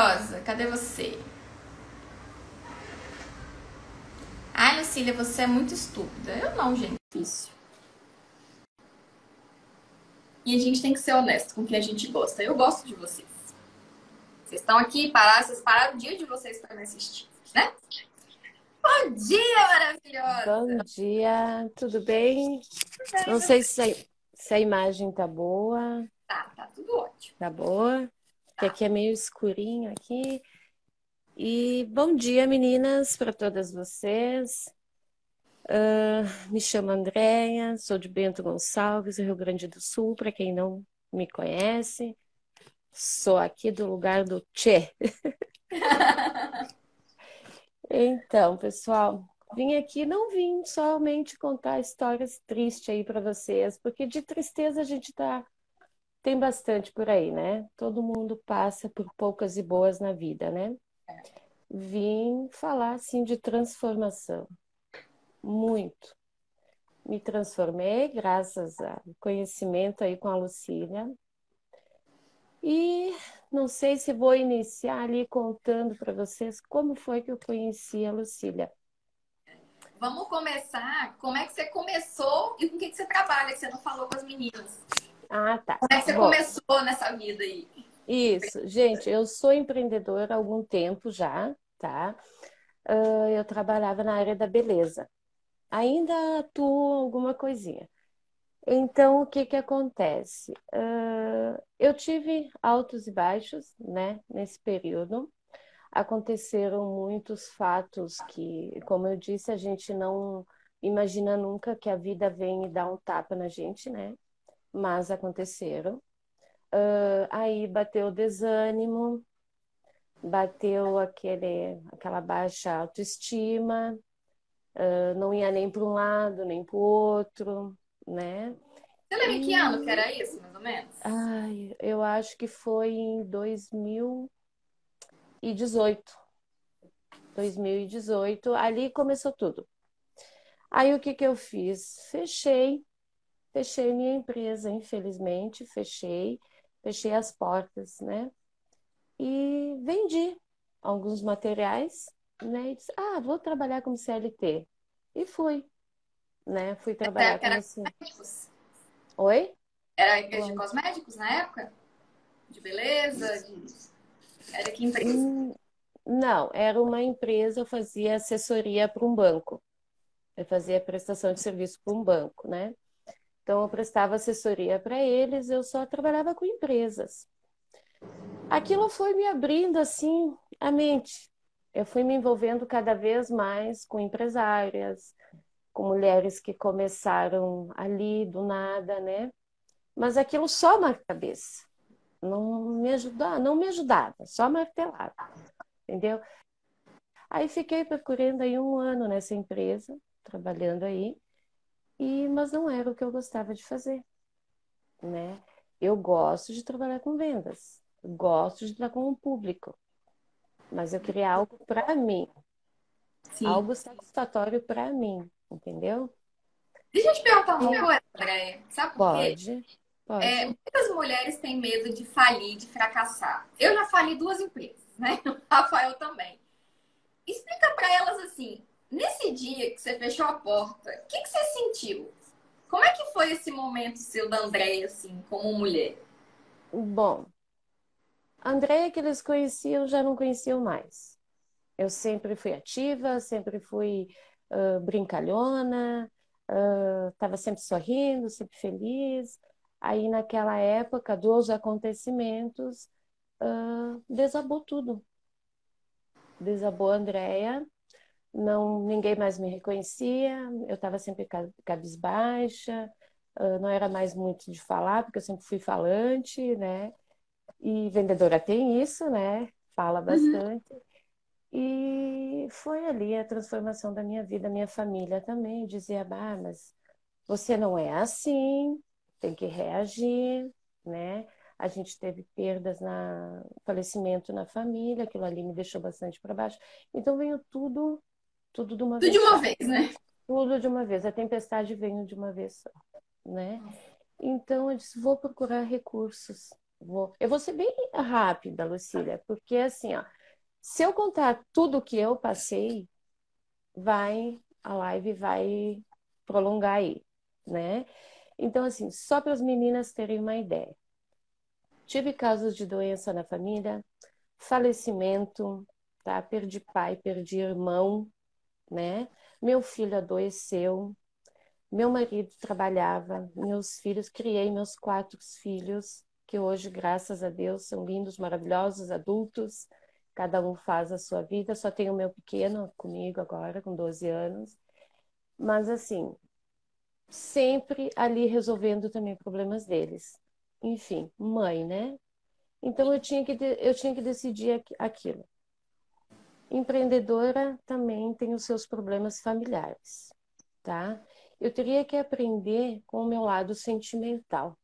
maravilhosa, cadê você? Ai, Lucília, você é muito estúpida. Eu não, gente. Difícil. E a gente tem que ser honesto com quem a gente gosta. Eu gosto de vocês. Vocês estão aqui, pararam, vocês pararam o dia de vocês para me assistir, né? Bom dia, maravilhosa! Bom dia, tudo bem? Tudo bem Não sei se a, se a imagem tá boa. Tá, tá tudo ótimo. Tá boa? Que aqui é meio escurinho aqui. E bom dia, meninas, para todas vocês. Uh, me chamo Andréia, sou de Bento Gonçalves, Rio Grande do Sul, para quem não me conhece. Sou aqui do lugar do Tchê. então, pessoal, vim aqui, não vim somente contar histórias tristes aí para vocês, porque de tristeza a gente tá tem bastante por aí, né? Todo mundo passa por poucas e boas na vida, né? Vim falar assim de transformação. Muito. Me transformei graças ao conhecimento aí com a Lucília, e não sei se vou iniciar ali contando para vocês como foi que eu conheci a Lucília. Vamos começar. Como é que você começou e com o que, que você trabalha, que você não falou com as meninas? Ah, tá. Como é que você Bom, começou nessa vida aí? Isso, gente, eu sou empreendedora há algum tempo já, tá? Uh, eu trabalhava na área da beleza. Ainda atuo alguma coisinha. Então, o que que acontece? Uh, eu tive altos e baixos, né, nesse período. Aconteceram muitos fatos que, como eu disse, a gente não imagina nunca que a vida vem e dá um tapa na gente, né? Mas aconteceram. Uh, aí bateu o desânimo, bateu aquele, aquela baixa autoestima, uh, não ia nem para um lado, nem para o outro né? Você lembra em que ano que era isso, mais ou menos? Ai, eu acho que foi em 2018. 2018, ali começou tudo. Aí o que que eu fiz? Fechei, fechei minha empresa, infelizmente, fechei, fechei as portas, né? E vendi alguns materiais, né? E disse, ah, vou trabalhar como CLT. E fui né? Fui trabalhar com era assim. cosméticos? Oi? Era empresa de cosméticos na época? De beleza? De... Era que empresa? Hum, não, era uma empresa, eu fazia assessoria para um banco. Eu fazia prestação de serviço para um banco, né? Então, eu prestava assessoria para eles, eu só trabalhava com empresas. Aquilo foi me abrindo, assim, a mente. Eu fui me envolvendo cada vez mais com empresárias, com mulheres que começaram ali do nada, né? Mas aquilo só na cabeça. Não me ajudava, não me ajudava, só martelava. Entendeu? Aí fiquei procurando aí um ano nessa empresa, trabalhando aí, e mas não era o que eu gostava de fazer, né? Eu gosto de trabalhar com vendas, gosto de trabalhar com o público, mas eu queria algo para mim, Sim. algo satisfatório para mim entendeu? Deixa eu te perguntar uma coisa, Andréia. Sabe por quê? Pode. Pode. É, muitas mulheres têm medo de falir, de fracassar. Eu já fali duas empresas, né? O Rafael também. Explica para elas assim, nesse dia que você fechou a porta, o que, que você sentiu? Como é que foi esse momento seu da Andréia, assim, como mulher? Bom, a Andréia que eles conheciam já não conheciam mais. Eu sempre fui ativa, sempre fui uh, brincalhona, estava uh, sempre sorrindo, sempre feliz. Aí, naquela época dos acontecimentos, uh, desabou tudo. Desabou a Andrea, não, ninguém mais me reconhecia, eu estava sempre cabisbaixa, não era mais muito de falar, porque eu sempre fui falante, né? E vendedora tem isso, né? Fala uhum. bastante. Uhum. E foi ali a transformação da minha vida, minha família também dizia, ah, mas você não é assim, tem que reagir, né? A gente teve perdas na falecimento na família, aquilo ali me deixou bastante para baixo. Então veio tudo, tudo de uma tudo vez. Tudo de uma vez, né? Tudo de uma vez. A tempestade veio de uma vez só, né? Então eu disse, vou procurar recursos, Vou... Eu vou ser bem rápida, Lucília, porque assim, ó, se eu contar tudo o que eu passei, vai, a live vai prolongar aí, né? Então, assim, só para as meninas terem uma ideia. Tive casos de doença na família, falecimento, tá? Perdi pai, perdi irmão, né? Meu filho adoeceu, meu marido trabalhava, meus filhos, criei meus quatro filhos, que hoje, graças a Deus, são lindos, maravilhosos, adultos, cada um faz a sua vida. Só tenho o meu pequeno comigo agora, com 12 anos. Mas, assim, sempre ali resolvendo também problemas deles. Enfim, mãe, né? Então eu tinha que, eu tinha que decidir aquilo. Empreendedora também tem os seus problemas familiares, tá? Eu teria que aprender com o meu lado sentimental,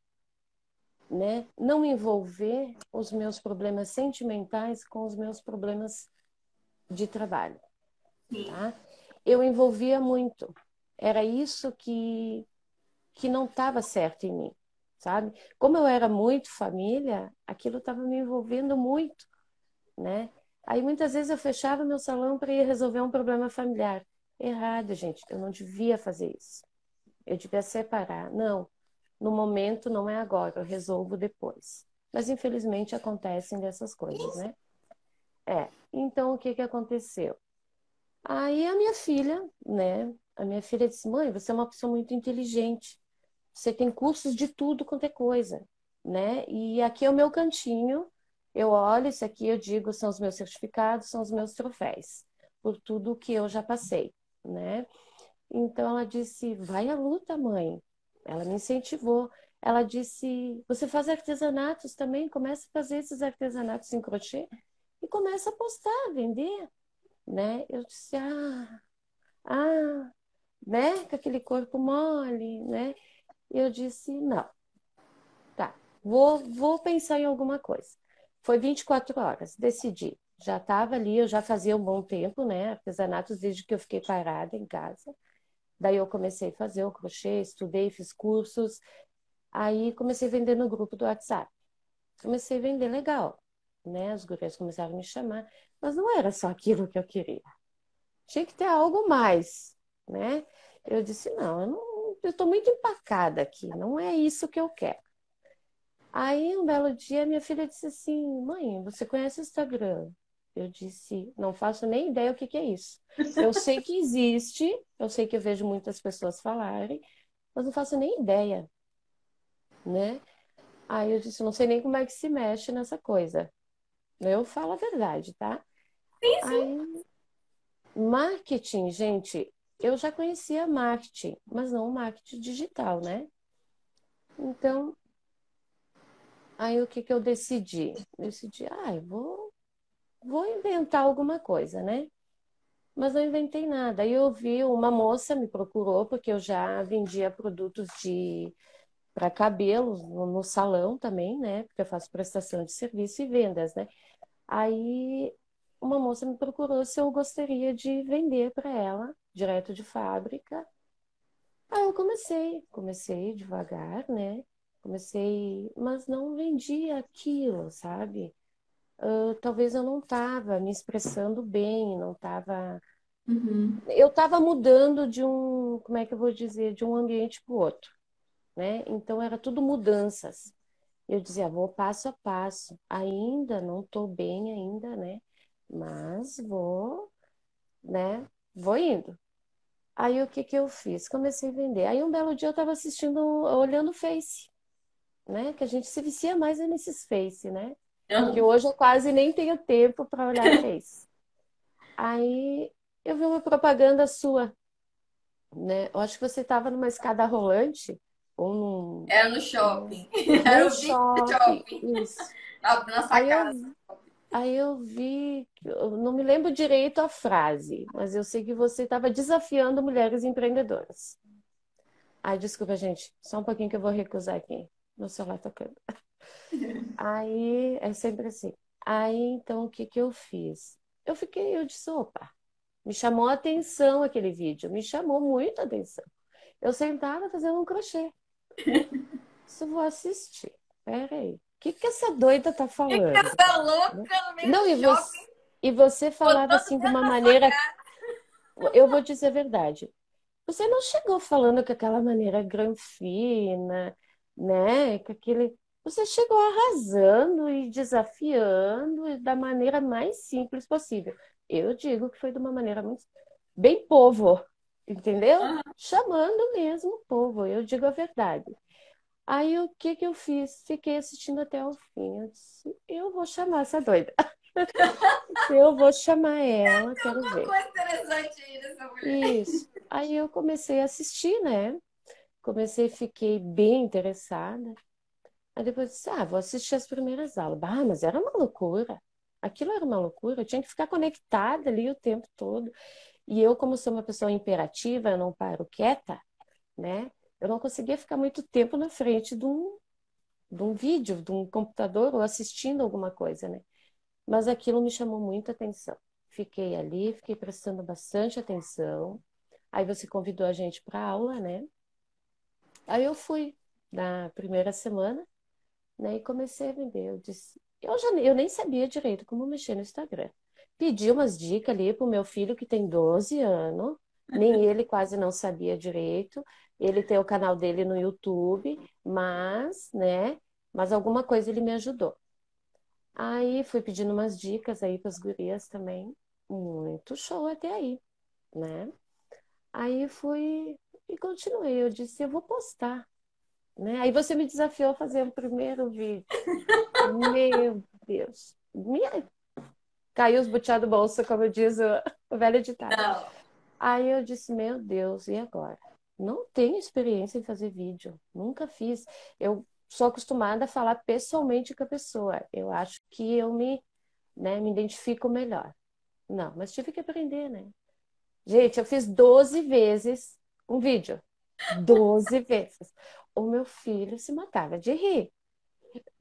né? Não envolver os meus problemas sentimentais com os meus problemas de trabalho, tá? Eu envolvia muito. Era isso que que não estava certo em mim, sabe? Como eu era muito família, aquilo estava me envolvendo muito, né? Aí muitas vezes eu fechava meu salão para ir resolver um problema familiar. Errado, gente. Eu não devia fazer isso. Eu devia separar. Não, no momento não é agora, eu resolvo depois. Mas infelizmente acontecem dessas coisas, né? É. Então o que que aconteceu? Aí a minha filha, né? A minha filha disse: "Mãe, você é uma pessoa muito inteligente. Você tem cursos de tudo quanto é coisa, né? E aqui é o meu cantinho eu olho, isso aqui eu digo são os meus certificados, são os meus troféus, por tudo que eu já passei, né? Então ela disse: vai à luta, mãe. Ela me incentivou. Ela disse: você faz artesanatos também? Começa a fazer esses artesanatos em crochê e começa a postar, a vender, né? Eu disse: ah, ah, né? Com aquele corpo mole, né? Eu disse: não, tá, vou, vou pensar em alguma coisa. Foi 24 horas, decidi. Já estava ali, eu já fazia um bom tempo, né? Artesanatos desde que eu fiquei parada em casa. Daí eu comecei a fazer o crochê, estudei, fiz cursos. Aí comecei a vender no grupo do WhatsApp. Comecei a vender legal, né? As gurias começaram a me chamar, mas não era só aquilo que eu queria. Tinha que ter algo mais, né? Eu disse, não, eu não, eu estou muito empacada aqui, não é isso que eu quero. Aí, um belo dia, minha filha disse assim: Mãe, você conhece o Instagram? Eu disse: Não faço nem ideia o que, que é isso. Eu sei que existe, eu sei que eu vejo muitas pessoas falarem, mas não faço nem ideia, né? Aí eu disse: Não sei nem como é que se mexe nessa coisa. Eu falo a verdade, tá? Sim, sim. Aí, marketing, gente, eu já conhecia marketing, mas não o marketing digital, né? Então, Aí o que, que eu decidi? decidi, ah, eu vou, vou inventar alguma coisa, né? Mas não inventei nada. Aí eu vi uma moça me procurou, porque eu já vendia produtos de para cabelos no, no, salão também, né? Porque eu faço prestação de serviço e vendas, né? Aí uma moça me procurou se eu gostaria de vender para ela, direto de fábrica. Aí eu comecei, comecei devagar, né? Comecei, mas não vendia aquilo, sabe? Uh, talvez eu não estava me expressando bem, não estava. Uhum. Eu estava mudando de um, como é que eu vou dizer, de um ambiente para o outro, né? Então era tudo mudanças. Eu dizia, vou passo a passo. Ainda não estou bem ainda, né? Mas vou, né? Vou indo. Aí o que que eu fiz? Comecei a vender. Aí um belo dia eu estava assistindo, olhando o Face né? Que a gente se vicia mais nesses Face, né? Uhum. Que hoje eu quase nem tenho tempo para olhar Face. Aí eu vi uma propaganda sua, né? Eu acho que você estava numa escada rolante ou num. Era no shopping. Era no shopping. shopping. Isso. Na aí casa. Eu, aí eu vi, eu não me lembro direito a frase, mas eu sei que você estava desafiando mulheres empreendedoras. Ai, desculpa, gente, só um pouquinho que eu vou recusar aqui no celular tocando. Aí é sempre assim. Aí então o que que eu fiz? Eu fiquei, eu disse, opa, me chamou a atenção aquele vídeo, me chamou muita atenção. Eu sentava fazendo um crochê. Isso vou assistir. Peraí. que, que essa doida tá falando? Que essa louca no meio Não, e você, e você falava assim de uma maneira. Eu vou dizer a verdade. Você não chegou falando com aquela maneira granfina, né? Com aquele. Você chegou arrasando e desafiando da maneira mais simples possível. Eu digo que foi de uma maneira muito bem povo, entendeu? Uhum. Chamando mesmo o povo, eu digo a verdade. Aí o que que eu fiz? Fiquei assistindo até o fim. Eu disse, eu vou chamar essa doida. eu vou chamar ela, Tem quero ver. coisa interessante aí nessa mulher. Isso. Aí eu comecei a assistir, né? Comecei, fiquei bem interessada. Aí depois disse, ah, vou assistir as primeiras aulas. Ah, mas era uma loucura. Aquilo era uma loucura. Eu tinha que ficar conectada ali o tempo todo. E eu, como sou uma pessoa imperativa, eu não paro quieta, né? eu não conseguia ficar muito tempo na frente de um, de um vídeo, de um computador ou assistindo alguma coisa, né? Mas aquilo me chamou muita atenção. Fiquei ali, fiquei prestando bastante atenção. Aí você convidou a gente para aula, né? Aí eu fui na primeira semana, né? E comecei a vender. Eu disse, eu já eu nem sabia direito como mexer no Instagram. Pedi umas dicas ali pro meu filho que tem 12 anos, nem ele quase não sabia direito. Ele tem o canal dele no YouTube, mas, né? Mas alguma coisa ele me ajudou. Aí fui pedindo umas dicas aí para as gurias também. Muito show até aí, né? Aí fui e continuei. Eu disse, eu vou postar. Né? Aí você me desafiou a fazer o primeiro vídeo. Meu Deus. Minha... Caiu os butiá do bolso, como diz o, o velho ditado. Não. Aí eu disse, meu Deus, e agora? Não tenho experiência em fazer vídeo, nunca fiz. Eu sou acostumada a falar pessoalmente com a pessoa. Eu acho que eu me, né, me identifico melhor. Não, mas tive que aprender, né? Gente, eu fiz 12 vezes um vídeo. 12 vezes. O meu filho se matava de rir.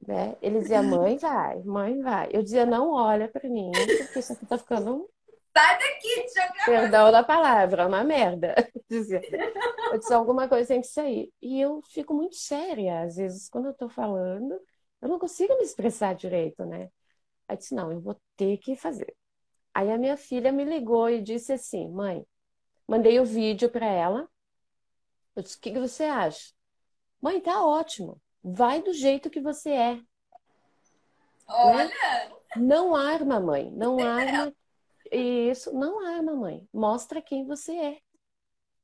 Né? Ele dizia, mãe, vai, mãe, vai. Eu dizia, não olha para mim, porque isso aqui tá ficando Sai daqui, joga Perdão da palavra, uma merda. Eu disse, alguma coisa tem que sair. E eu fico muito séria, às vezes, quando eu tô falando, eu não consigo me expressar direito, né? Aí disse, não, eu vou ter que fazer. Aí a minha filha me ligou e disse assim, mãe, mandei o vídeo para ela. Eu disse, o que, que você acha? Mãe, tá ótimo. Vai do jeito que você é. Né? Olha! Né? Não arma, mãe. Não arma isso não é, mamãe. Mostra quem você é.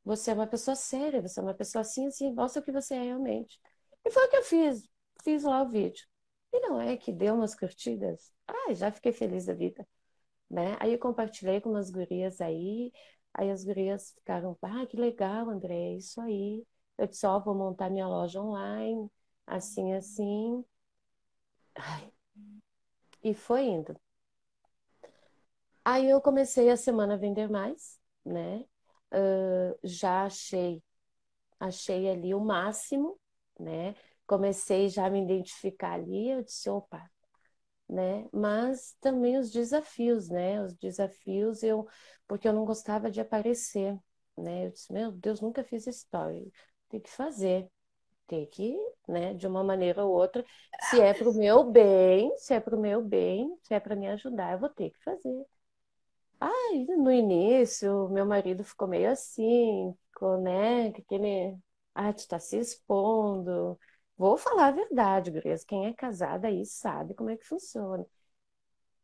Você é uma pessoa séria, você é uma pessoa assim, assim, mostra o que você é realmente. E foi o que eu fiz. Fiz lá o vídeo. E não é que deu umas curtidas. Ah, já fiquei feliz da vida. Né? Aí eu compartilhei com umas gurias aí. Aí as gurias ficaram, ah, que legal, André, é isso aí. Eu disse, ó, oh, vou montar minha loja online, assim, assim. Ai. E foi indo. Aí eu comecei a semana a vender mais, né? Uh, já achei, achei ali o máximo, né? Comecei já a me identificar ali, eu disse, opa, né? Mas também os desafios, né? Os desafios eu, porque eu não gostava de aparecer, né? Eu disse, meu Deus, nunca fiz história, tem que fazer, tem que, né? De uma maneira ou outra, se é para o meu bem, se é para o meu bem, se é para me ajudar, eu vou ter que fazer. Ai, no início, meu marido ficou meio assim, ficou, né? Aquele. Ah, tu tá se expondo. Vou falar a verdade, Grace. Quem é casada aí sabe como é que funciona.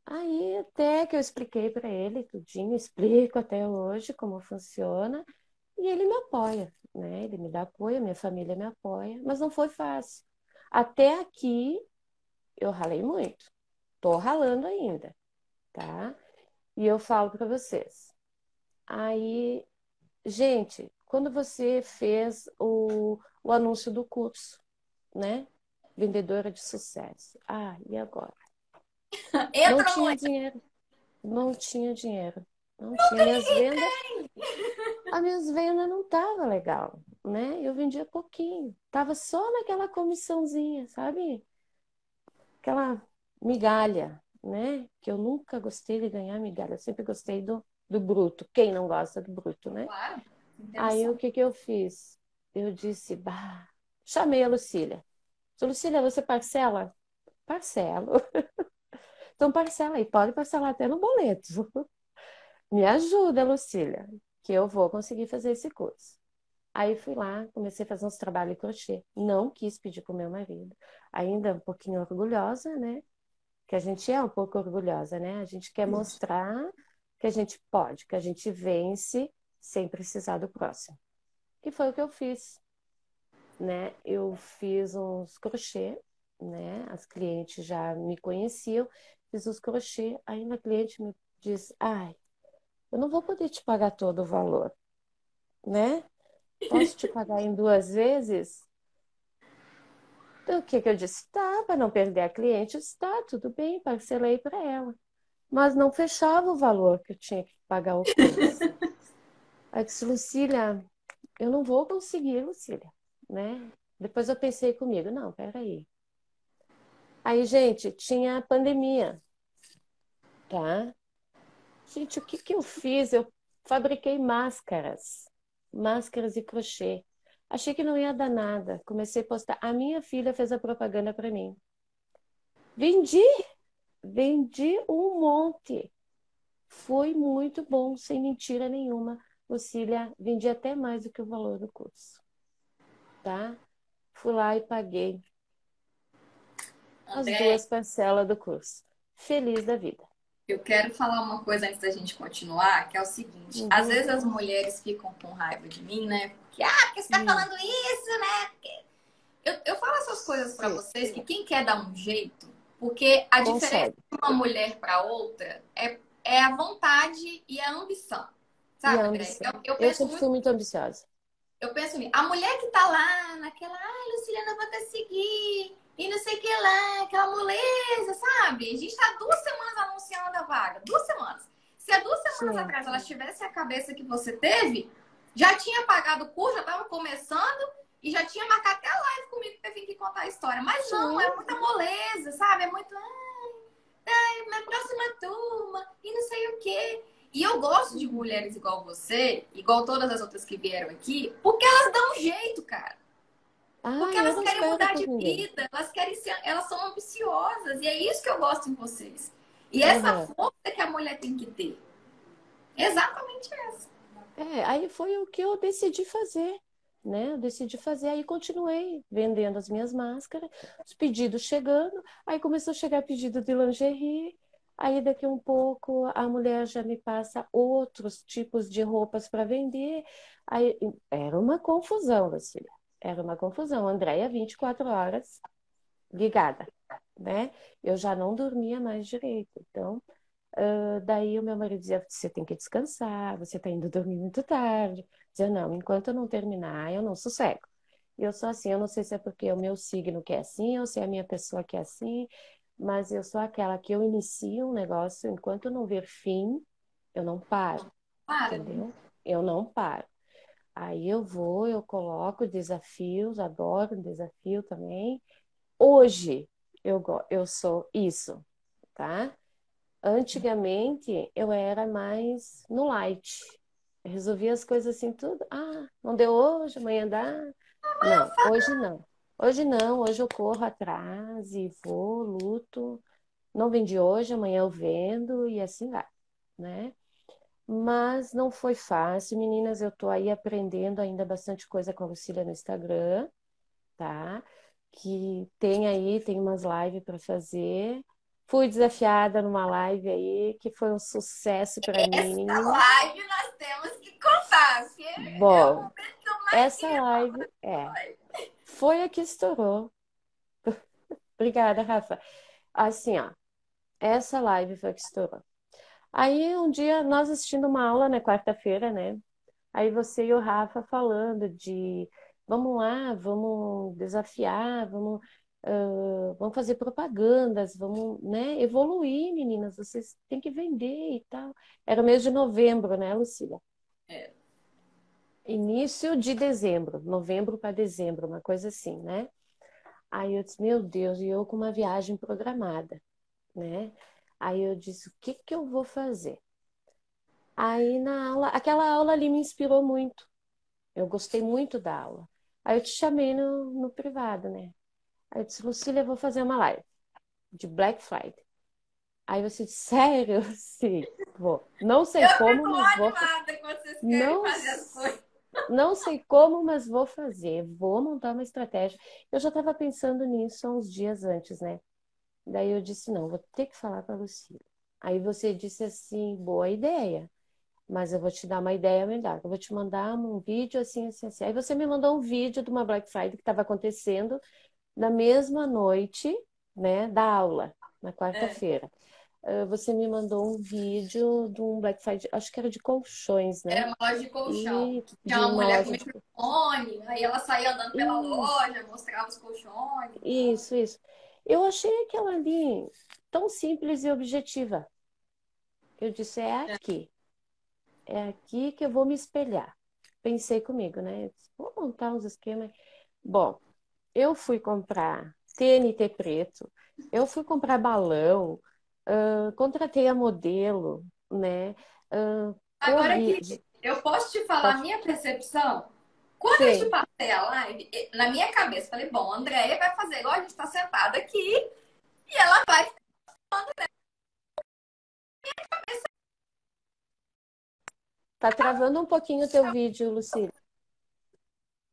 Aí até que eu expliquei para ele tudinho, explico até hoje como funciona, e ele me apoia, né? Ele me dá apoio, minha família me apoia, mas não foi fácil. Até aqui eu ralei muito. Tô ralando ainda, tá? E eu falo para vocês. Aí, gente, quando você fez o, o anúncio do curso, né? Vendedora de sucesso. Ah, e agora? Entra não tinha dinheiro. Não tinha dinheiro. Não, não tinha. Minhas vendas. As minhas vendas não estavam legal, né? Eu vendia pouquinho. Tava só naquela comissãozinha, sabe? Aquela migalha né? Que eu nunca gostei de ganhar migalha, eu sempre gostei do, do bruto. Quem não gosta do bruto, né? Claro. Aí o que, que eu fiz? Eu disse, bah, chamei a Lucília. Lucília, você parcela? parcelo. Então parcela aí, pode parcelar até no boleto. Me ajuda, Lucília, que eu vou conseguir fazer esse curso. Aí fui lá, comecei a fazer uns trabalhos de crochê. Não quis pedir o meu marido. Ainda um pouquinho orgulhosa, né? Que a gente é um pouco orgulhosa, né? A gente quer mostrar que a gente pode, que a gente vence sem precisar do próximo. Que foi o que eu fiz, né? Eu fiz uns crochê, né? As clientes já me conheciam, fiz os crochê, aí a cliente me diz: "Ai, eu não vou poder te pagar todo o valor, né? Posso te pagar em duas vezes?" Então, o que, que eu disse? Tá, para não perder a cliente, está tudo bem, parcelei para ela mas não fechava o valor que eu tinha que pagar o curso. Aí disse, Lucília, eu não vou conseguir, Lucília, né? Depois eu pensei comigo, não, peraí. Aí, gente, tinha a pandemia, tá? Gente, o que que eu fiz? Eu fabriquei máscaras, máscaras e crochê. Achei que não ia dar nada. Comecei a postar. A minha filha fez a propaganda para mim. Vendi Vendi um monte. Foi muito bom, sem mentira nenhuma. Lucília, vendi até mais do que o valor do curso. Tá? Fui lá e paguei as duas parcelas do curso. Feliz da vida. Eu quero falar uma coisa antes da gente continuar, que é o seguinte: uhum. às vezes as mulheres ficam com raiva de mim, né? Porque, ah, porque você tá falando isso, né? Eu, eu falo essas coisas para vocês que quem quer dar um jeito, porque a Consegue. diferença de uma mulher para outra é, é a vontade e a ambição. Sabe, a ambição. Eu, eu, eu sempre muito, fui muito ambiciosa. Eu penso a mulher que tá lá naquela, ai, Luciliana, vou até seguir, e não sei o que lá, aquela moleza, sabe? A gente tá duas semanas anunciando a vaga, duas semanas. Se há duas semanas Sim. atrás ela tivesse a cabeça que você teve, já tinha pagado o curso, já tava começando, e já tinha marcado até a live comigo pra vir aqui contar a história. Mas não, é muita moleza, sabe? É muito. Ai, ai, minha próxima turma, e não sei o quê. E eu gosto de mulheres igual você, igual todas as outras que vieram aqui, porque elas dão um jeito, cara. Ah, porque elas querem mudar de vida, elas querem ser, elas são ambiciosas, e é isso que eu gosto em vocês. E uhum. essa força que a mulher tem que ter. Exatamente essa. É, aí foi o que eu decidi fazer né? Eu decidi fazer, aí continuei vendendo as minhas máscaras, os pedidos chegando, aí começou a chegar pedido de lingerie, aí daqui um pouco a mulher já me passa outros tipos de roupas para vender, aí era uma confusão, Lucília, era uma confusão. Andréia, 24 horas ligada, né? Eu já não dormia mais direito, então Uh, daí o meu marido dizia: você tem que descansar, você está indo dormir muito tarde. Dizia: não, enquanto eu não terminar, eu não sossego. E eu sou assim, eu não sei se é porque o meu signo que é assim ou se é a minha pessoa que é assim, mas eu sou aquela que eu inicio um negócio, enquanto não ver fim, eu não paro. Para. Entendeu? Eu não paro. Aí eu vou, eu coloco desafios, adoro desafio também. Hoje eu, eu sou isso, tá? Antigamente eu era mais no light. Eu resolvia as coisas assim, tudo. Ah, não deu hoje, amanhã dá. Não, hoje não. Hoje não, hoje eu corro atrás e vou, luto. Não vendi hoje, amanhã eu vendo e assim vai, né? Mas não foi fácil, meninas. Eu tô aí aprendendo ainda bastante coisa com a Lucília no Instagram, tá? Que tem aí, tem umas lives para fazer. Fui desafiada numa live aí, que foi um sucesso para mim. Essa live nós temos que contar, Bom, é essa live é, foi a que estourou. Obrigada, Rafa. Assim, ó, essa live foi a que estourou. Aí um dia nós assistindo uma aula na né, quarta-feira, né? Aí você e o Rafa falando de vamos lá, vamos desafiar, vamos Uh, vamos fazer propagandas, vamos né, evoluir, meninas, vocês têm que vender e tal. Era o mês de novembro, né, Lucília? É. Início de dezembro, novembro para dezembro, uma coisa assim, né? Aí eu disse, meu Deus, e eu com uma viagem programada, né? Aí eu disse, o que que eu vou fazer? Aí na aula, aquela aula ali me inspirou muito. Eu gostei muito da aula. Aí eu te chamei no, no privado, né? Aí eu disse, Lucília, eu vou fazer uma live. de Black Friday. Aí você disse, sério? Sim, vou. Não sei eu como, mas vou. vocês não, fazer as coisas. Não sei como, mas vou fazer. Vou montar uma estratégia. Eu já estava pensando nisso há uns dias antes, né? Daí eu disse, não, vou ter que falar para a Lucila. Aí você disse assim, boa ideia. Mas eu vou te dar uma ideia melhor. Eu vou te mandar um vídeo assim, assim, assim. Aí você me mandou um vídeo de uma Black Friday que estava acontecendo na mesma noite, né, da aula, na quarta-feira. É. Você me mandou um vídeo de um Black Friday, acho que era de colchões, né? Era uma loja de colchão. E, Tinha uma, mulher com microfone, aí ela saía andando pela isso. loja, mostrava os colchões. Isso, isso. Eu achei aquela ali tão simples e objetiva. Eu disse, é, é. aqui. É aqui que eu vou me espelhar. Pensei comigo, né? Disse, vou montar uns esquemas. Bom, eu fui comprar TNT preto, eu fui comprar balão, uh, contratei a modelo, né? Uh, Agora que eu posso te falar Pode... a minha percepção? Quando Sim. eu te passei a live, na minha cabeça, falei, bom, a Andréia vai fazer igual a gente está sentada aqui e ela vai falando, né? Minha cabeça... Tá travando um pouquinho o teu vídeo, Lucília.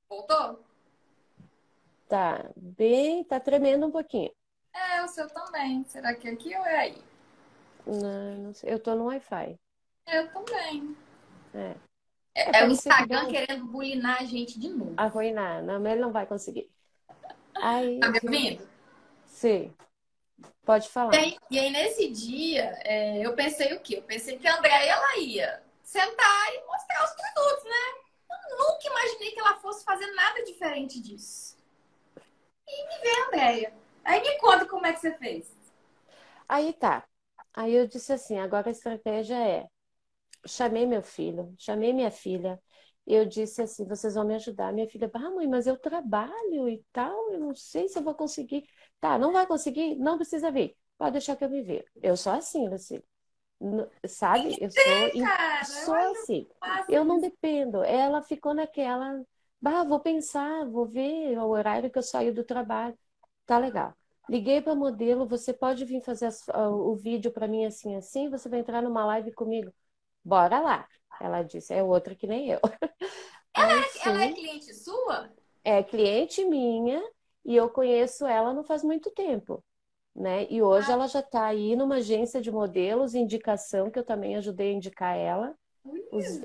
Voltou? Tá bem, tá tremendo um pouquinho. É, o seu também. Será que é aqui ou é aí? Não, não sei. Eu tô no Wi-Fi. Eu também. É. É, é o Instagram que querendo bulinar a gente de novo. Arruinar. Não, mas ele não vai conseguir. Aí, tá me ouvindo? Sim. Pode falar. E aí, e aí nesse dia, é, eu pensei o quê? Eu pensei que a Andréia, ela ia sentar e mostrar os produtos, né? Eu nunca imaginei que ela fosse fazer nada diferente disso. E me vê a Andréia. Aí me conta como é que você fez. Aí tá. Aí eu disse assim, agora a estratégia é chamei meu filho, chamei minha filha. Eu disse assim: vocês vão me ajudar. Minha filha, ah, mãe, mas eu trabalho e tal, eu não sei se eu vou conseguir. Tá, não vai conseguir? Não precisa vir. Pode deixar que eu me ver. Eu sou assim, Lucy. Sabe? Eu sou, cara, sou assim. Eu não dependo. Ela ficou naquela. Bah, vou pensar, vou ver o horário que eu saio do trabalho. Tá legal. Liguei para modelo, você pode vir fazer as, o vídeo para mim assim, assim? Você vai entrar numa live comigo? bora lá. Ela disse, é outra que nem eu. Ela, é, ela é cliente sua? É cliente minha e eu conheço ela não faz muito tempo. Né? E hoje ah. ela já está aí numa agência de modelos, indicação, que eu também ajudei a indicar ela.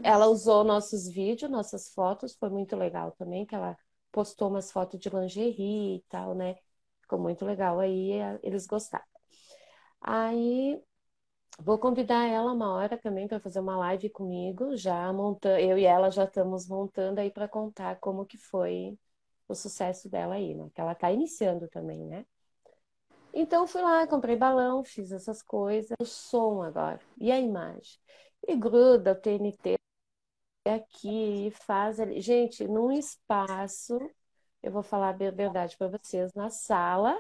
ela usou nossos vídeos, nossas fotos, foi muito legal também, que ela postou umas fotos de lingerie e tal, né? Ficou muito legal aí, eles gostaram. Aí Vou convidar ela uma hora também para fazer uma live comigo, já montando, eu e ela já estamos montando aí para contar como que foi o sucesso dela aí, né? Que ela está iniciando também, né? Então fui lá, comprei balão, fiz essas coisas, o som agora e a imagem. E gruda o TNT aqui e faz ali. Gente, num espaço, eu vou falar a verdade para vocês, na sala,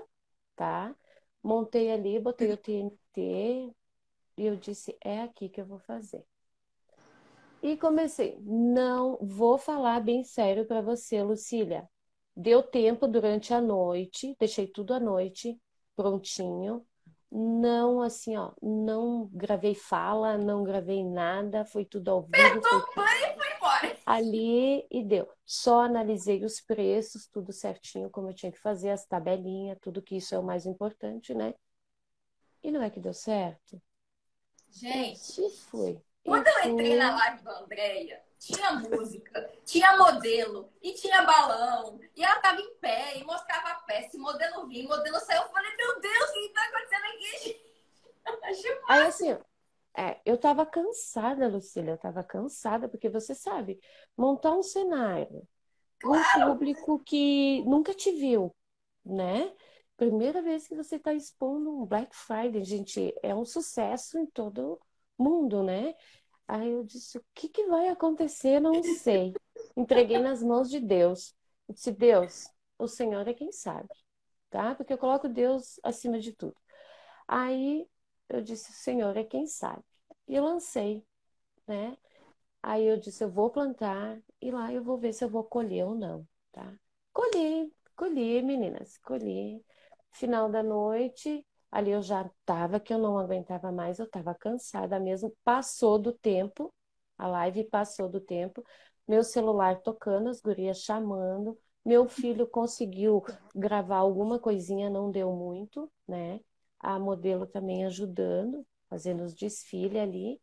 tá? Montei ali, botei o TNT, e eu disse: é aqui que eu vou fazer. E comecei. Não vou falar bem sério para você, Lucília. Deu tempo durante a noite, deixei tudo à noite prontinho. Não assim, ó, não gravei fala, não gravei nada, foi tudo ao vivo. Apertou foi... e embora. Ali e deu. Só analisei os preços, tudo certinho, como eu tinha que fazer, as tabelinhas, tudo que isso é o mais importante, né? E não é que deu certo? Gente, e foi. Quando eu entrei na live da Andréia, tinha música, tinha modelo e tinha balão. E ela tava em pé e mostrava a peça. E modelo vinha, modelo saiu. Eu falei, meu Deus, o que tá acontecendo aqui? Aí assim, é, eu tava cansada, Lucília, eu tava cansada, porque você sabe, montar um cenário, claro. um público que nunca te viu, né? primeira vez que você está expondo um Black Friday, gente, é um sucesso em todo mundo, né? Aí eu disse, o que, que vai acontecer? Não sei. Entreguei nas mãos de Deus. Eu disse, Deus, o Senhor é quem sabe, tá? Porque eu coloco Deus acima de tudo. Aí eu disse, o Senhor é quem sabe. E lancei, né? Aí eu disse, eu vou plantar e lá eu vou ver se eu vou colher ou não, tá? Colhi, colhi, meninas, colhi final da noite, Ali eu já estava que eu não aguentava mais, eu estava cansada mesmo. Passou do tempo, a live passou do tempo. Meu celular tocando, as gurias chamando. Meu filho conseguiu gravar alguma coisinha, não deu muito, né? A modelo também ajudando, fazendo os desfiles ali.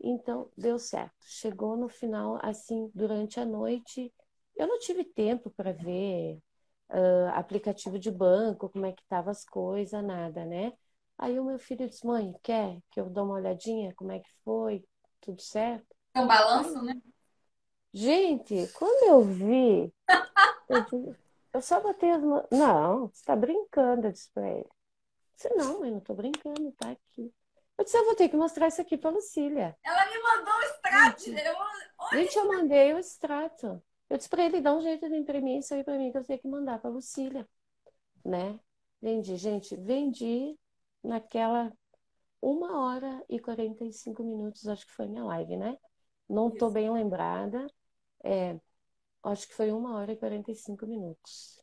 Então, deu certo. Chegou no final, assim, durante a noite, eu não tive tempo para ver uh, aplicativo de banco, como é que estavam as coisas, nada, né? Aí o meu filho disse, mãe, quer que eu dê uma olhadinha? Como é que foi? Tudo certo? É um balanço, né? Gente, quando eu vi, eu, eu só botei as mãos. Não, você tá brincando, eu disse pra ele. Disse, não, mãe, não tô brincando, tá aqui. Eu disse, eu vou ter que mostrar isso aqui pra Lucília. Ela me mandou o extrato. Gente, eu... Gente, eu mandei o extrato. Eu disse para ele, dá um jeito de imprimir isso aí para mim, que eu tenho que mandar para Lucília, né? Vendi, gente, vendi naquela uma hora e 45 minutos, acho que foi minha live, né? Não estou bem lembrada. É, acho que foi uma hora e 45 minutos.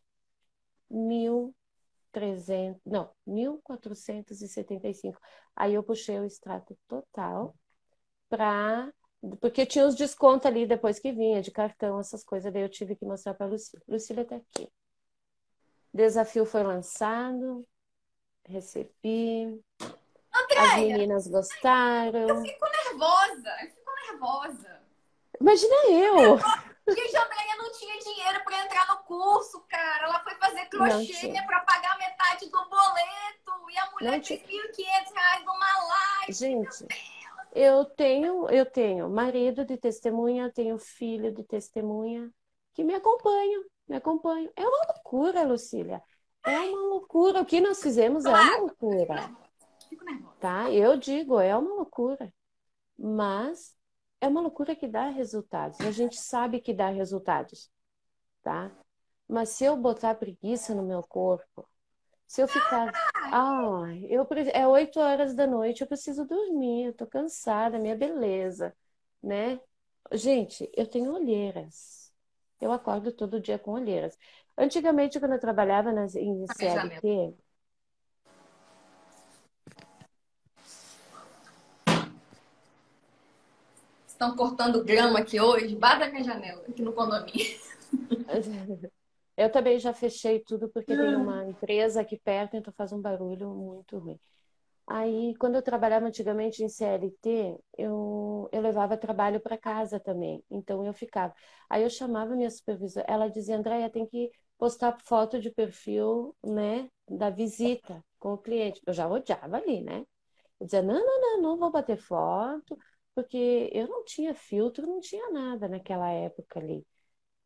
1.300, não, 1.475. Aí eu puxei o extrato total para porque tinha os descontos ali depois que vinha, de cartão, essas coisas, daí eu tive que mostrar para Lucília. Lucília está aqui. Desafio foi lançado, recebi. Andréia, as meninas gostaram. Eu fico nervosa, eu fico nervosa. Imagina eu! Gente, a Andréia não tinha dinheiro para entrar no curso, cara. Ela foi fazer crochê para pagar metade do boleto. E a mulher fez R$ 1.500 numa live. Gente, eu tenho, eu tenho marido de testemunha, tenho filho de testemunha que me acompanham, me acompanham. É uma loucura, Lucília. É uma loucura. O que nós fizemos é uma loucura. Tá? Eu digo, é uma loucura. Mas é uma loucura que dá resultados. A gente sabe que dá resultados, tá? Mas se eu botar preguiça no meu corpo, se eu ficar. Ah, eu, é oito horas da noite, eu preciso dormir, eu tô cansada, minha beleza, né? Gente, eu tenho olheiras. Eu acordo todo dia com olheiras. Antigamente, quando eu trabalhava nas, em CLT, Estão cortando grama aqui hoje, bata minha janela, aqui no condomínio. Eu também já fechei tudo porque tem uma empresa aqui perto, então faz um barulho muito ruim. Aí, quando eu trabalhava antigamente em CLT, eu, eu levava trabalho para casa também. Então, eu ficava. Aí, eu chamava minha supervisora. Ela dizia, Andréia, tem que postar foto de perfil, né, da visita com o cliente. Eu já odiava ali, né? Eu dizia, não, não, não, não vou bater foto, porque eu não tinha filtro, não tinha nada naquela época ali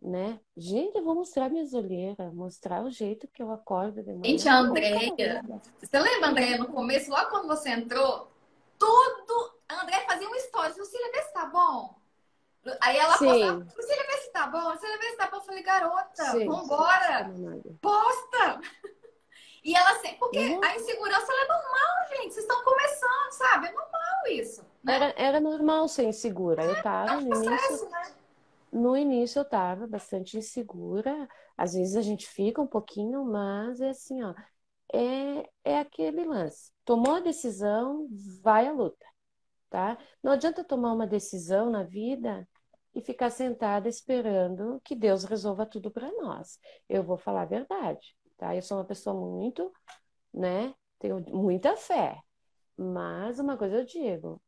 né? Gente, eu vou mostrar minhas olheiras, mostrar o jeito que eu acordo de manhã. Gente, a Andréia, você lembra, Andréia, no começo, logo quando você entrou, tudo, a Andréia fazia um story, Lucília, vê se tá bom. Aí ela Sim. postava, Lucília, vê se tá bom, Lucília, vê se tá bom. Eu falei, garota, Sim. vambora, posta. E ela sempre, porque uhum. a insegurança é normal, gente, vocês estão começando, sabe? É normal isso. Era, era normal ser insegura, eu tava no início... Né? No início eu estava bastante insegura, às vezes a gente fica um pouquinho, mas é assim, ó, é, é aquele lance. Tomou a decisão, vai à luta, tá? Não adianta tomar uma decisão na vida e ficar sentada esperando que Deus resolva tudo para nós. Eu vou falar a verdade, tá? Eu sou uma pessoa muito, né? Tenho muita fé, mas uma coisa eu digo: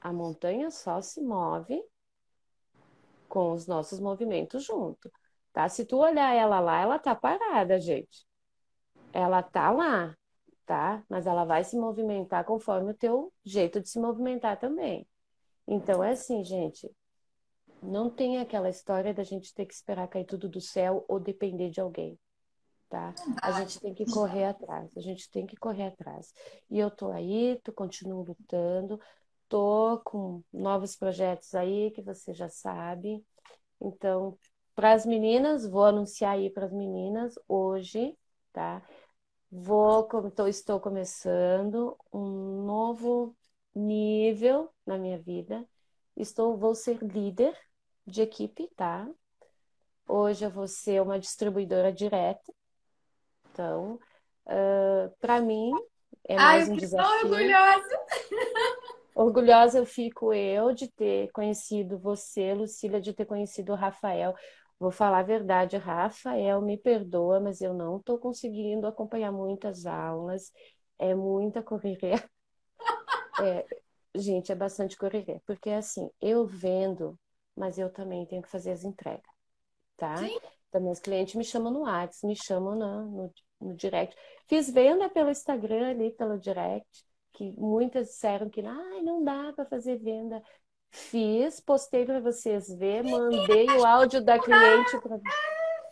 a montanha só se move com os nossos movimentos junto, tá? Se tu olhar ela lá, ela tá parada, gente. Ela tá lá, tá? Mas ela vai se movimentar conforme o teu jeito de se movimentar também. Então é assim, gente. Não tem aquela história da gente ter que esperar cair tudo do céu ou depender de alguém, tá? A gente tem que correr atrás, a gente tem que correr atrás. E eu tô aí, tu continuo lutando, Tô com novos projetos aí que você já sabe. Então, para as meninas, vou anunciar aí para as meninas hoje, tá? Vou, tô, estou começando um novo nível na minha vida. Estou, vou ser líder de equipe, tá? Hoje eu vou ser uma distribuidora direta. Então, uh, para mim, é mais Ai, um desafio. orgulhosa! Orgulhosa eu fico eu de ter conhecido você, Lucília, de ter conhecido o Rafael. Vou falar a verdade, Rafael, me perdoa, mas eu não estou conseguindo acompanhar muitas aulas. É muita correria. É, gente, é bastante correria. Porque assim, eu vendo, mas eu também tenho que fazer as entregas, tá? Sim. Também os clientes me chamam no WhatsApp, me chamam no, no, no direct. Fiz venda pelo Instagram ali, pelo direct que muitas disseram que ah, não dá para fazer venda. Fiz, postei para vocês ver, mandei o áudio da cliente para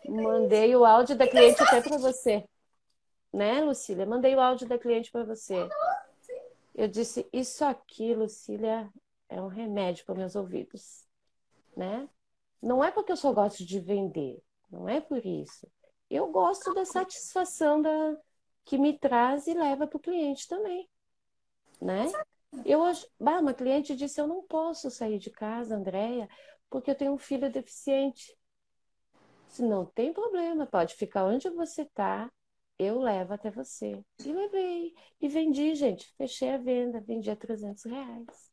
mandei o áudio da cliente até para você. Né, Lucília? Mandei o áudio da cliente para você. Eu disse, isso aqui, Lucília, é um remédio para meus ouvidos, né? Não é porque eu só gosto de vender, não é por isso. Eu gosto da satisfação da, que me traz e leva para o cliente também né? Eu hoje, bah, uma cliente disse: Eu não posso sair de casa, Andréia, porque eu tenho um filho deficiente. Se não tem problema, pode ficar onde você está, eu levo até você. E levei. E vendi, gente. Fechei a venda, vendi a 300 reais.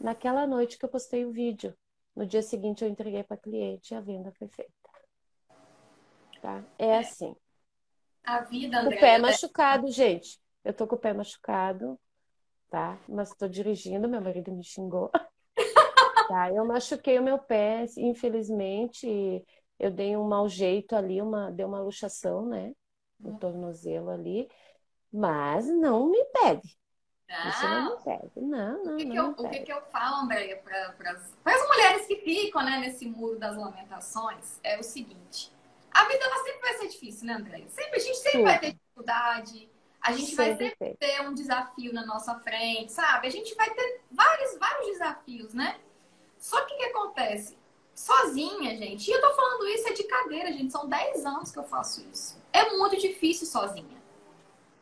Naquela noite que eu postei o vídeo. No dia seguinte eu entreguei para cliente e a venda foi feita. Tá? É assim. A vida, André. O pé machucado, gente. Eu tô com o pé machucado tá? Mas estou dirigindo, meu marido me xingou. tá? Eu machuquei o meu pé, infelizmente, eu dei um mau jeito ali, uma, deu uma luxação, né? No uhum. tornozelo ali, mas não me pede. Não. Isso não me pede. Não, não, o que, não que eu, o que, que eu falo, Andréia, para as mulheres que ficam né, nesse muro das lamentações, é o seguinte. A vida ela sempre vai ser difícil, né, Andréia? Sempre, a gente sempre Sim. vai ter dificuldade, a gente vai sempre ter um desafio na nossa frente, sabe? A gente vai ter vários, vários desafios, né? Só que o que acontece? Sozinha, gente, e eu tô falando isso é de cadeira, gente, são 10 anos que eu faço isso. É muito difícil sozinha.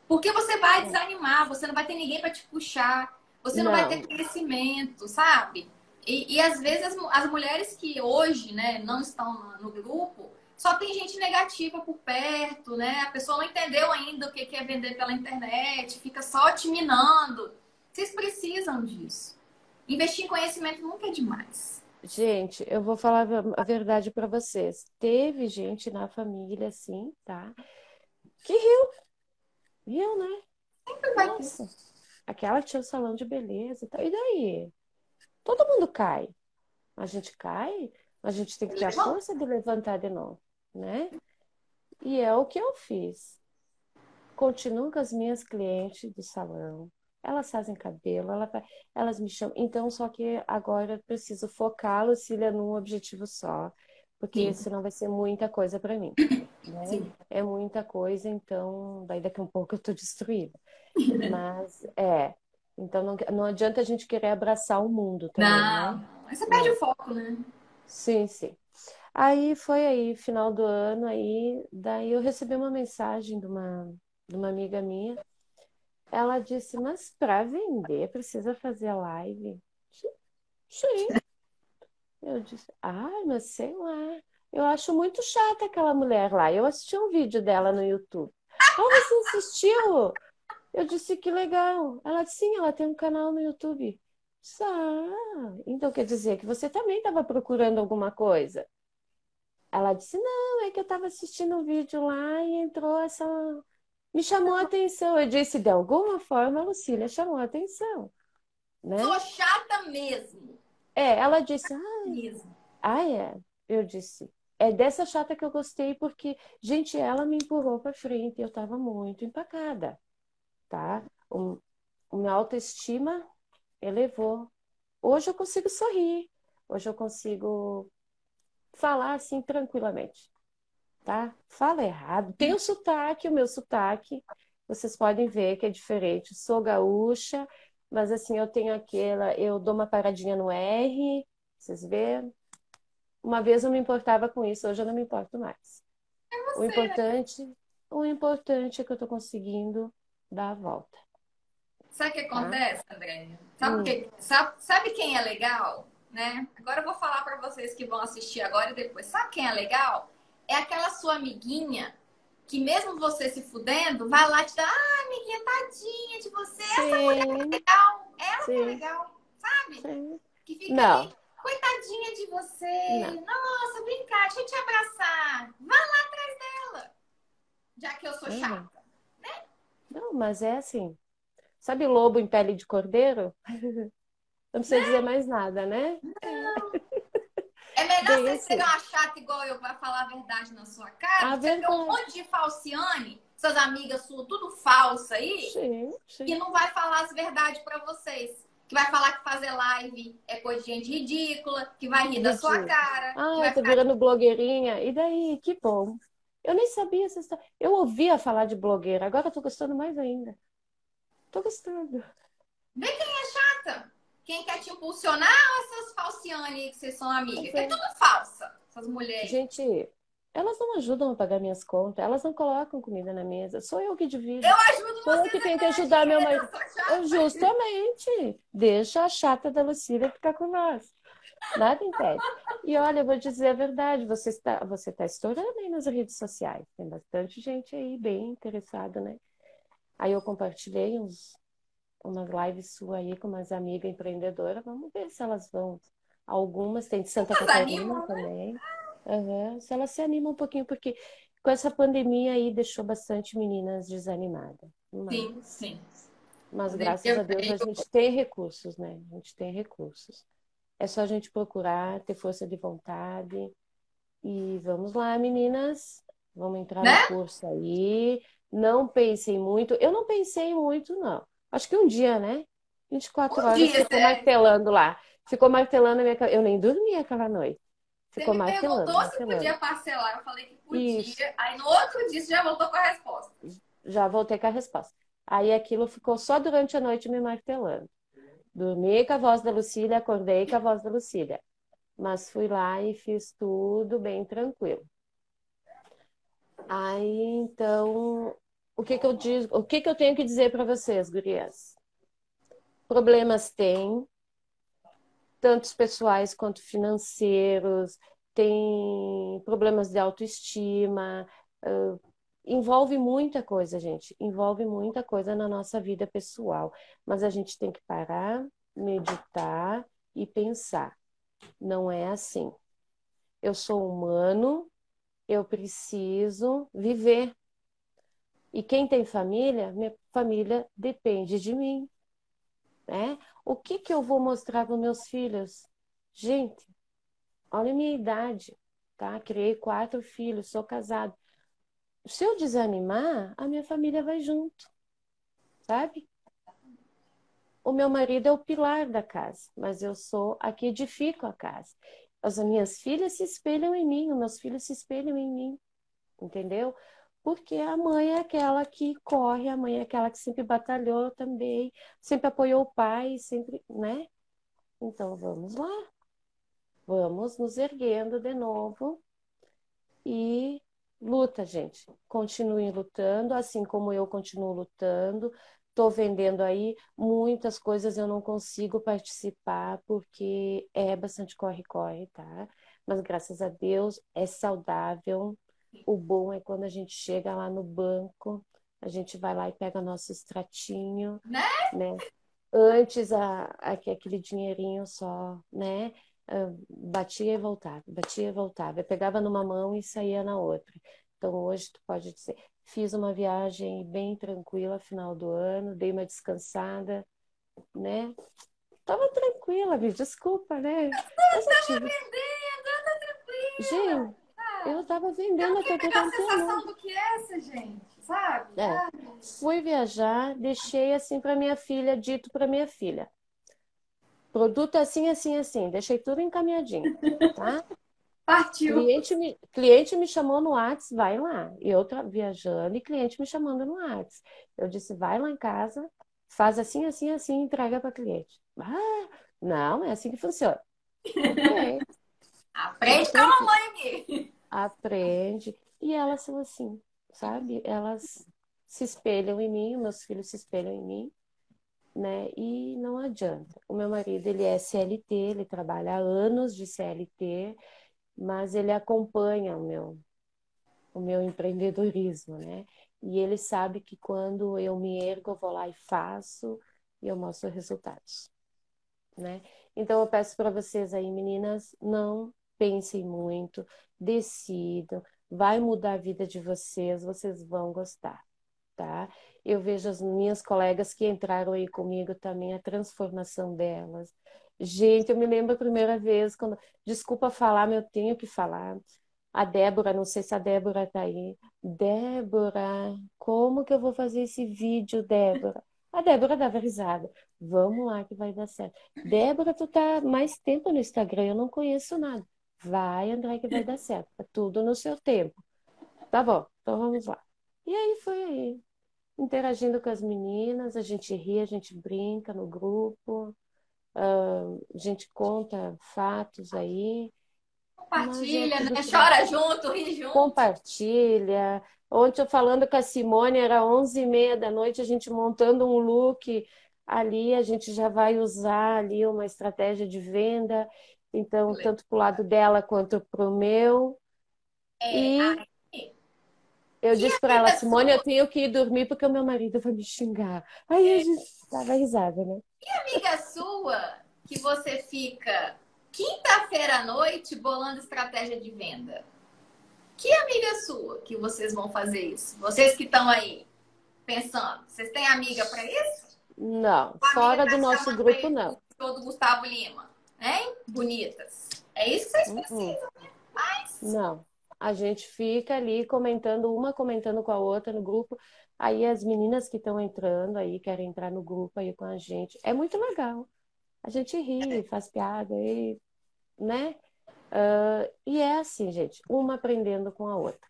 Porque você vai é. desanimar, você não vai ter ninguém para te puxar, você não, não, vai ter crescimento, sabe? E, e às vezes as, as mulheres que hoje, né, não estão no, no grupo, só tem gente negativa por perto, né? A pessoa não entendeu ainda o que é vender pela internet, fica só te minando. Vocês precisam disso. Investir em conhecimento nunca é demais. Gente, eu vou falar a verdade para vocês. Teve gente na família, assim, tá? Que riu. Riu, né? Sempre vai Nossa, aquela tinha o salão de beleza e tal. E daí? Todo mundo cai. A gente cai, a gente tem que ter a força de levantar de novo né? E é o que eu fiz. Continuo com as minhas clientes do salão. Elas fazem cabelo, elas me chamam. Então, só que agora eu preciso focar, Lucília, num objetivo só. Porque Sim. senão vai ser muita coisa para mim. Né? Sim. É muita coisa, então daí daqui a um pouco eu tô destruída. Mas é. Então não, não adianta a gente querer abraçar o mundo também. Não, né? você perde o foco, né? Sim, sim. Aí foi aí, final do ano, aí, daí eu recebi uma mensagem de uma, de uma amiga minha. Ela disse, mas para vender precisa fazer live? Sim. Eu disse, ai, mas sei lá. Eu acho muito chata aquela mulher lá. Eu assisti um vídeo dela no YouTube. Ah, você assistiu? Eu disse, que legal. Ela disse, sim, ela tem um canal no YouTube. Ah, então quer dizer que você também estava procurando alguma coisa. Ela disse: Não, é que eu estava assistindo um vídeo lá e entrou essa. Me chamou a atenção. Eu disse: De alguma forma, a Lucília chamou a atenção. Né? Sou chata mesmo. É, ela disse: Ah, mesmo. ah, é. Eu disse: É dessa chata que eu gostei, porque, gente, ela me empurrou para frente e eu estava muito empacada. Tá? Um, minha autoestima elevou. Hoje eu consigo sorrir. Hoje eu consigo falar assim tranquilamente, tá? Fala errado. Tem o sotaque, o meu sotaque, vocês podem ver que é diferente. Sou gaúcha, mas assim, eu tenho aquela, eu dou uma paradinha no R, vocês vêem? Uma vez eu me importava com isso, hoje eu não me importo mais. É você, o né? importante, né? o importante é que eu tô conseguindo dar a volta. Sabe o que tá? acontece, tá? André? Sabe, hum. que, sabe, sabe quem é legal? Né? Agora eu vou falar para vocês que vão assistir agora e depois. Sabe quem é legal? É aquela sua amiguinha que mesmo você se fudendo, vai lá te dar, ah, amiguinha, tadinha de você, Sim. essa mulher é legal, ela Sim. que é legal, sabe? Sim. Que fica Não. Aí, coitadinha de você, Não. nossa, vem cá, deixa eu te abraçar, vai lá atrás dela, já que eu sou uhum. chata, né? Não, mas é assim, sabe lobo em pele de cordeiro? Não precisa dizer mais nada, né? Não. É melhor Bem, você ser uma chata igual eu para falar a verdade na sua cara. A você ter um monte de falciane, suas amigas suas, tudo falsa aí, sim, sim. que não vai falar as verdades para vocês. Que vai falar que fazer live é coisa de gente ridícula, que vai rir da sua cara. Ah, eu tô ficar... virando blogueirinha. E daí? Que bom. Eu nem sabia essa história. Eu ouvia falar de blogueira, agora eu tô gostando mais ainda. Tô gostando. Vê quem é chata. Quem quer te impulsionar ou essas falciane que vocês são amigas? É tudo falsa, essas mulheres. Gente, elas não ajudam a pagar minhas contas, elas não colocam comida na mesa. Sou eu que divido. Eu ajudo Sou eu que tenho que ajudar meu marido. Justamente. Deixa a chata da Lucília ficar com nós. Nada impede. E olha, eu vou dizer a verdade, você está, você está estourando aí nas redes sociais. Tem bastante gente aí bem interessada, né? Aí eu compartilhei uns, umas lives sua aí com umas amigas empreendedoras. Vamos ver se elas vão. Algumas tem de Santa elas Catarina animam, né? também. Né? Uhum. Se elas se animam um pouquinho, porque com essa pandemia aí deixou bastante meninas desanimadas. Mas, sim, sim. Mas graças a Deus a gente tem recursos, né? A gente tem recursos. É só a gente procurar, ter força de vontade. E vamos lá, meninas. Vamos entrar né? no curso aí. Não pensem muito. Eu não pensei muito, não. Acho que um dia, né? 24 um horas dia, ficou martelando lá. Ficou martelando a minha Eu nem dormi aquela noite. Ficou você martelando. Você perguntou se podia parcelar. Eu falei que podia. Isso. Aí no outro dia você já voltou com a resposta. Já voltei com a resposta. Aí aquilo ficou só durante a noite me martelando. Dormi com a voz da Lucília, acordei com a voz da Lucília. Mas fui lá e fiz tudo bem tranquilo. Aí, então, o que que eu digo, o que que eu tenho que dizer para vocês, gurias? Problemas tem, tantos pessoais quanto financeiros, tem problemas de autoestima, uh, envolve muita coisa, gente, envolve muita coisa na nossa vida pessoal, mas a gente tem que parar, meditar e pensar. Não é assim. Eu sou humano, eu preciso viver. E quem tem família, minha família depende de mim. Né? O que, que eu vou mostrar para meus filhos? Gente, olha a minha idade, tá? Criei quatro filhos, sou casado. Se eu desanimar, a minha família vai junto, sabe? O meu marido é o pilar da casa, mas eu sou a que edifico a casa. As minhas filhas se espelham em mim, os meus filhos se espelham em mim, entendeu? Porque a mãe é aquela que corre, a mãe é aquela que sempre batalhou também, sempre apoiou o pai, sempre, né? Então vamos lá. Vamos nos erguendo de novo e luta, gente. Continuem lutando, assim como eu continuo lutando. Estou vendendo aí muitas coisas eu não consigo participar porque é bastante corre-corre, tá? Mas graças a Deus é saudável, o bom é quando a gente chega lá no banco, a gente vai lá e pega nosso extratinho, né? né? Antes a, a, aquele dinheirinho só, né? Ah, batia e voltava, batia e voltava. Eu pegava numa mão e saía na outra. Então hoje tu pode dizer, fiz uma viagem bem tranquila final do ano, dei uma descansada, né? Tava tranquila, me desculpa, né? Eu tava vendendo, tava tranquila. Gente, eu tava vendendo até que a sensação do que é essa, gente, sabe? É. Fui viajar, deixei assim para minha filha, dito para minha filha. Produto assim, assim, assim. Deixei tudo encaminhadinho, tá? Partiu. Cliente me, cliente me chamou no Whats, vai lá. Eu tô viajando e cliente me chamando no Whats. Eu disse, vai lá em casa, faz assim, assim, assim, entrega para cliente. Ah, não, é assim que funciona. Aprende com a mamãe aqui aprende. E elas são assim, sabe? Elas se espelham em mim, meus filhos se espelham em mim, né? E não adianta. O meu marido, ele é CLT, ele trabalha há anos de CLT, mas ele acompanha o meu o meu empreendedorismo, né? E ele sabe que quando eu me ergo, eu vou lá e faço e eu mostro resultados, né? Então eu peço para vocês aí, meninas, não pensem muito, decidam, vai mudar a vida de vocês, vocês vão gostar, tá? Eu vejo as minhas colegas que entraram aí comigo também, a transformação delas. Gente, eu me lembro a primeira vez, quando. Desculpa falar, mas eu tenho que falar. A Débora, não sei se a Débora está aí. Débora, como que eu vou fazer esse vídeo, Débora? A Débora dava risada. Vamos lá que vai dar certo. Débora, tu tá mais tempo no Instagram, eu não conheço nada. Vai, André, que vai dar certo. Tá tudo no seu tempo. Tá bom, então vamos lá. E aí foi aí. Interagindo com as meninas, a gente ri, a gente brinca no grupo, a gente conta fatos aí. Compartilha, né? Chora junto, ri junto. Compartilha. Ontem eu falando com a Simone, era 11h30 da noite, a gente montando um look ali, a gente já vai usar ali uma estratégia de venda, então, tanto para o lado dela quanto para o meu. É, e eu disse para ela, Simone, eu tenho que ir dormir porque o meu marido vai me xingar. Aí é. a gente dava risada, né? E amiga sua, que você fica quinta-feira à noite bolando estratégia de venda? Que amiga sua que vocês vão fazer isso? Vocês que estão aí pensando, vocês têm amiga para isso? Não, fora do nosso grupo não. Todo Gustavo Lima, hein? Bonitas. É isso que vocês uhum. precisam, né? Mas não. A gente fica ali comentando uma comentando com a outra no grupo. Aí as meninas que estão entrando aí querem entrar no grupo aí com a gente. É muito legal. A gente ri, faz piada e, né? Uh, e é assim, gente, uma aprendendo com a outra.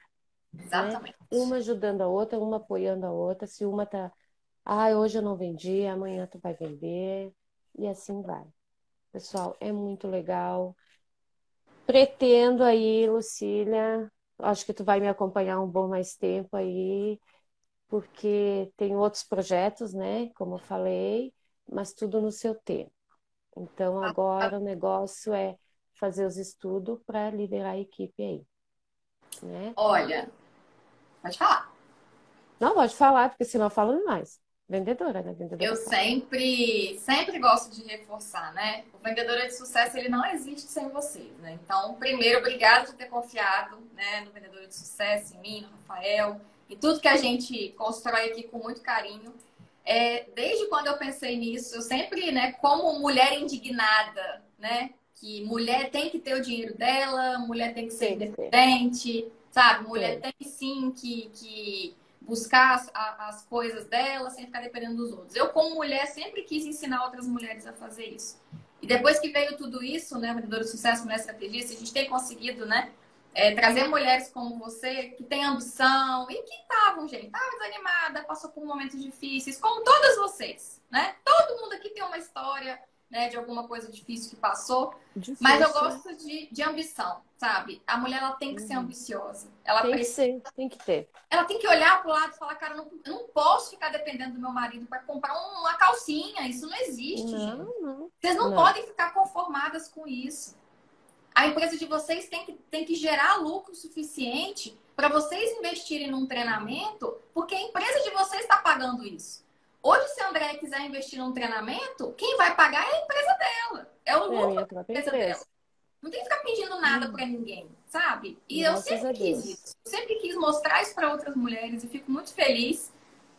Né? Exatamente. Né? Uma ajudando a outra, uma apoiando a outra. Se uma tá, ah, hoje eu não vendi, amanhã tu vai vender, e assim vai. Pessoal, é muito legal. Pretendo aí, Lucília, acho que tu vai me acompanhar um bom mais tempo aí, porque tem outros projetos, né? Como eu falei, mas tudo no seu tempo. Então agora o negócio é fazer os estudos para liderar a equipe aí. Né? Olha, pode falar. Não, pode falar, porque senão eu falo mais. Vendedora, né? Vendedora eu sempre, sempre gosto de reforçar, né? O vendedor de sucesso, ele não existe sem vocês, né? Então, primeiro, obrigado por ter confiado né, no vendedor de sucesso, em mim, no Rafael, e tudo que a gente constrói aqui com muito carinho. É, desde quando eu pensei nisso, eu sempre, né, como mulher indignada, né? que mulher tem que ter o dinheiro dela, mulher tem que ser independente, sabe? Mulher tem sim que, que buscar as, as, coisas dela sem ficar dependendo dos outros. Eu, como mulher, sempre quis ensinar outras mulheres a fazer isso. E depois que veio tudo isso, né, Vendedora de Sucesso, Mulher Estrategista, a gente tem conseguido, né, é, trazer mulheres como você, que têm ambição e que estavam, gente, estavam desanimada, passou por momentos difíceis, como todas vocês, né? Todo mundo aqui tem uma história, né, de alguma coisa difícil que passou. Difícil. Mas eu gosto de, de ambição, sabe? A mulher ela tem que ser uhum. ambiciosa. Ela tem precisa... que ser, tem que ter. Ela tem que olhar pro lado e falar, cara, não, eu não posso ficar dependendo do meu marido para comprar uma calcinha. Isso não existe, não, gente. Não. Vocês não, não podem ficar conformadas com isso. A empresa de vocês tem que, tem que gerar lucro suficiente para vocês investirem num treinamento, porque a empresa de vocês está pagando isso. Hoje, se a Andréia quiser investir num treinamento, quem vai pagar é a empresa dela. É o é, lucro é, da empresa dela. Não tem que ficar pedindo nada hum. para ninguém, sabe? E Graças eu sempre quis isso. Sempre quis mostrar isso para outras mulheres e fico muito feliz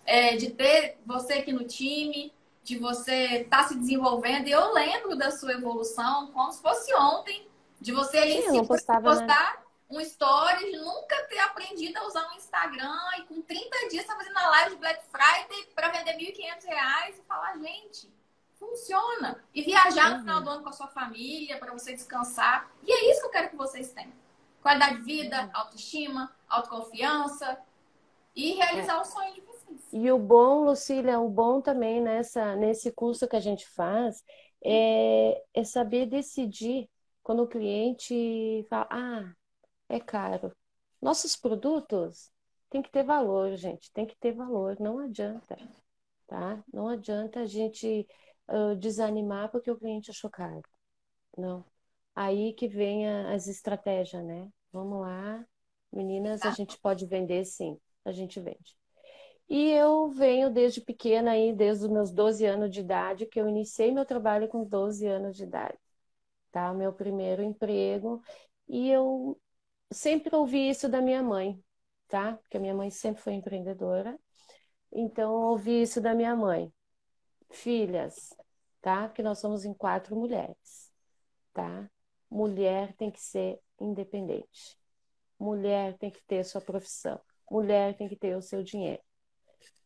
é, de ter você aqui no time, de você estar tá se desenvolvendo. E eu lembro da sua evolução como se fosse ontem, de você ali Sim, se postar, né? Um story, nunca ter aprendido a usar um Instagram e com 30 dias tá fazendo a live de Black Friday para vender R$ 1.500 e falar, gente, funciona. E viajar no uhum. final do ano com a sua família, para você descansar. E é isso que eu quero que vocês tenham. Qualidade de vida, uhum. autoestima, autoconfiança e realizar é. o sonho de vocês. E o bom, Lucília, o bom também nessa, nesse curso que a gente faz é, é saber decidir quando o cliente fala, ah, é caro. Nossos produtos tem que ter valor, gente, tem que ter valor, não adianta, tá? Não adianta a gente uh, desanimar porque o cliente achou caro, não. Aí que vem as estratégias, né? Vamos lá, Meninas, tá. a gente pode vender sim, a gente vende. E eu venho desde pequena aí, desde os meus 12 anos de idade, que eu iniciei meu trabalho com 12 anos de idade, tá? Meu primeiro emprego. E eu sempre ouvi isso da minha mãe, tá? Porque a minha mãe sempre foi empreendedora. Então, ouvi isso da minha mãe. Filhas, tá? Porque nós somos em quatro mulheres, tá? Mulher tem que ser independente. Mulher tem que ter sua profissão. Mulher tem que ter o seu dinheiro.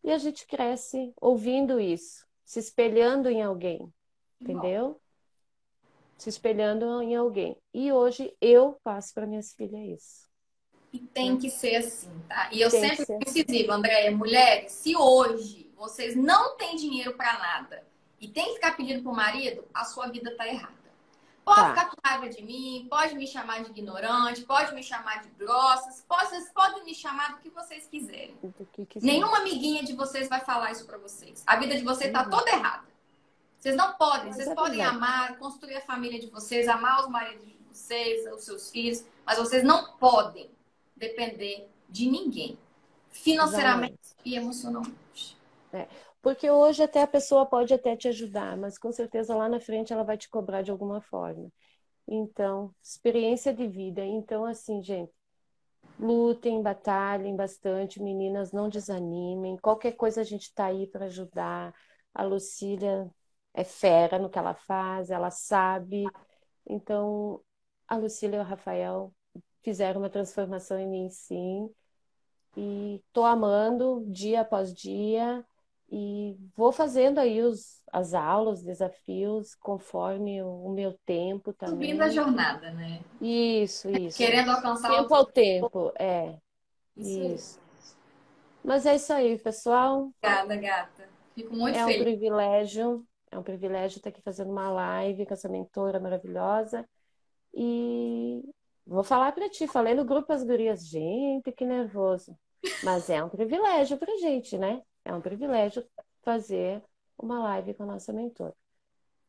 E a gente cresce ouvindo isso, se espelhando em alguém, entendeu? Se espelhando em alguém. E hoje eu passo para minhas filhas isso. E tem que ser assim, tá? E eu tem sempre fui incisiva, Andréia, mulheres, se hoje vocês não têm dinheiro para nada e tem que ficar pedindo pro marido, a sua vida tá errada. Pode tá. ficar com raiva de mim, pode me chamar de ignorante, pode me chamar de grossas, pode, vocês podem me chamar do que vocês quiserem. Que Nenhuma amiguinha de vocês vai falar isso para vocês. A vida de vocês tá uhum. toda errada. Vocês não podem, vocês é podem amar, construir a família de vocês, amar os maridos de vocês, os seus filhos, mas vocês não podem depender de ninguém, financeiramente Exatamente. e emocionalmente. É. Porque hoje até a pessoa pode até te ajudar, mas com certeza lá na frente ela vai te cobrar de alguma forma. Então, experiência de vida. Então, assim, gente, lutem, batalhem bastante, meninas, não desanimem. Qualquer coisa a gente está aí para ajudar. A Lucília é fera no que ela faz, ela sabe. Então, a Lucília e o Rafael fizeram uma transformação em mim, sim. E tô amando dia após dia e vou fazendo aí os, as aulas, os desafios, conforme o, o meu tempo também. Subindo a jornada, né? Isso, isso. Querendo alcançar tempo o ao tempo, é. Isso. isso. Mas é isso aí, pessoal. Obrigada, gata. Fico muito é feliz. É um privilégio, é um privilégio estar aqui fazendo uma live com essa mentora maravilhosa. E vou falar para ti, falei no grupo as gurias, gente, que nervoso. Mas é um privilégio pra gente, né? É um privilégio fazer uma live com a nossa mentora.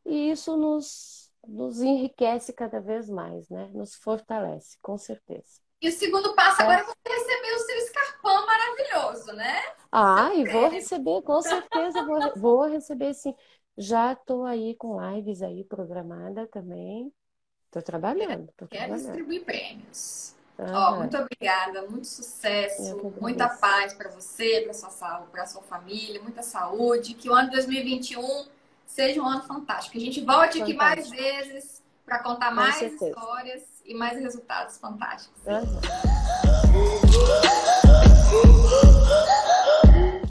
E isso nos, nos enriquece cada vez mais, né? Nos fortalece, com certeza. E o segundo passo é. agora é você receber o seu escarpão maravilhoso, né? Ah, e vou receber, com certeza, vou, vou receber sim. Já estou aí com lives aí programada também. Estou trabalhando. Tô Quero trabalhando. distribuir prêmios. Ó, muito obrigada, muito sucesso, muita paz para você, para sua saúde, para sua família, muita saúde. Que o ano de 2021 seja um ano fantástico. Que a gente volte fantástico. aqui mais vezes para contar Com mais certeza. histórias e mais resultados fantásticos. Uhum.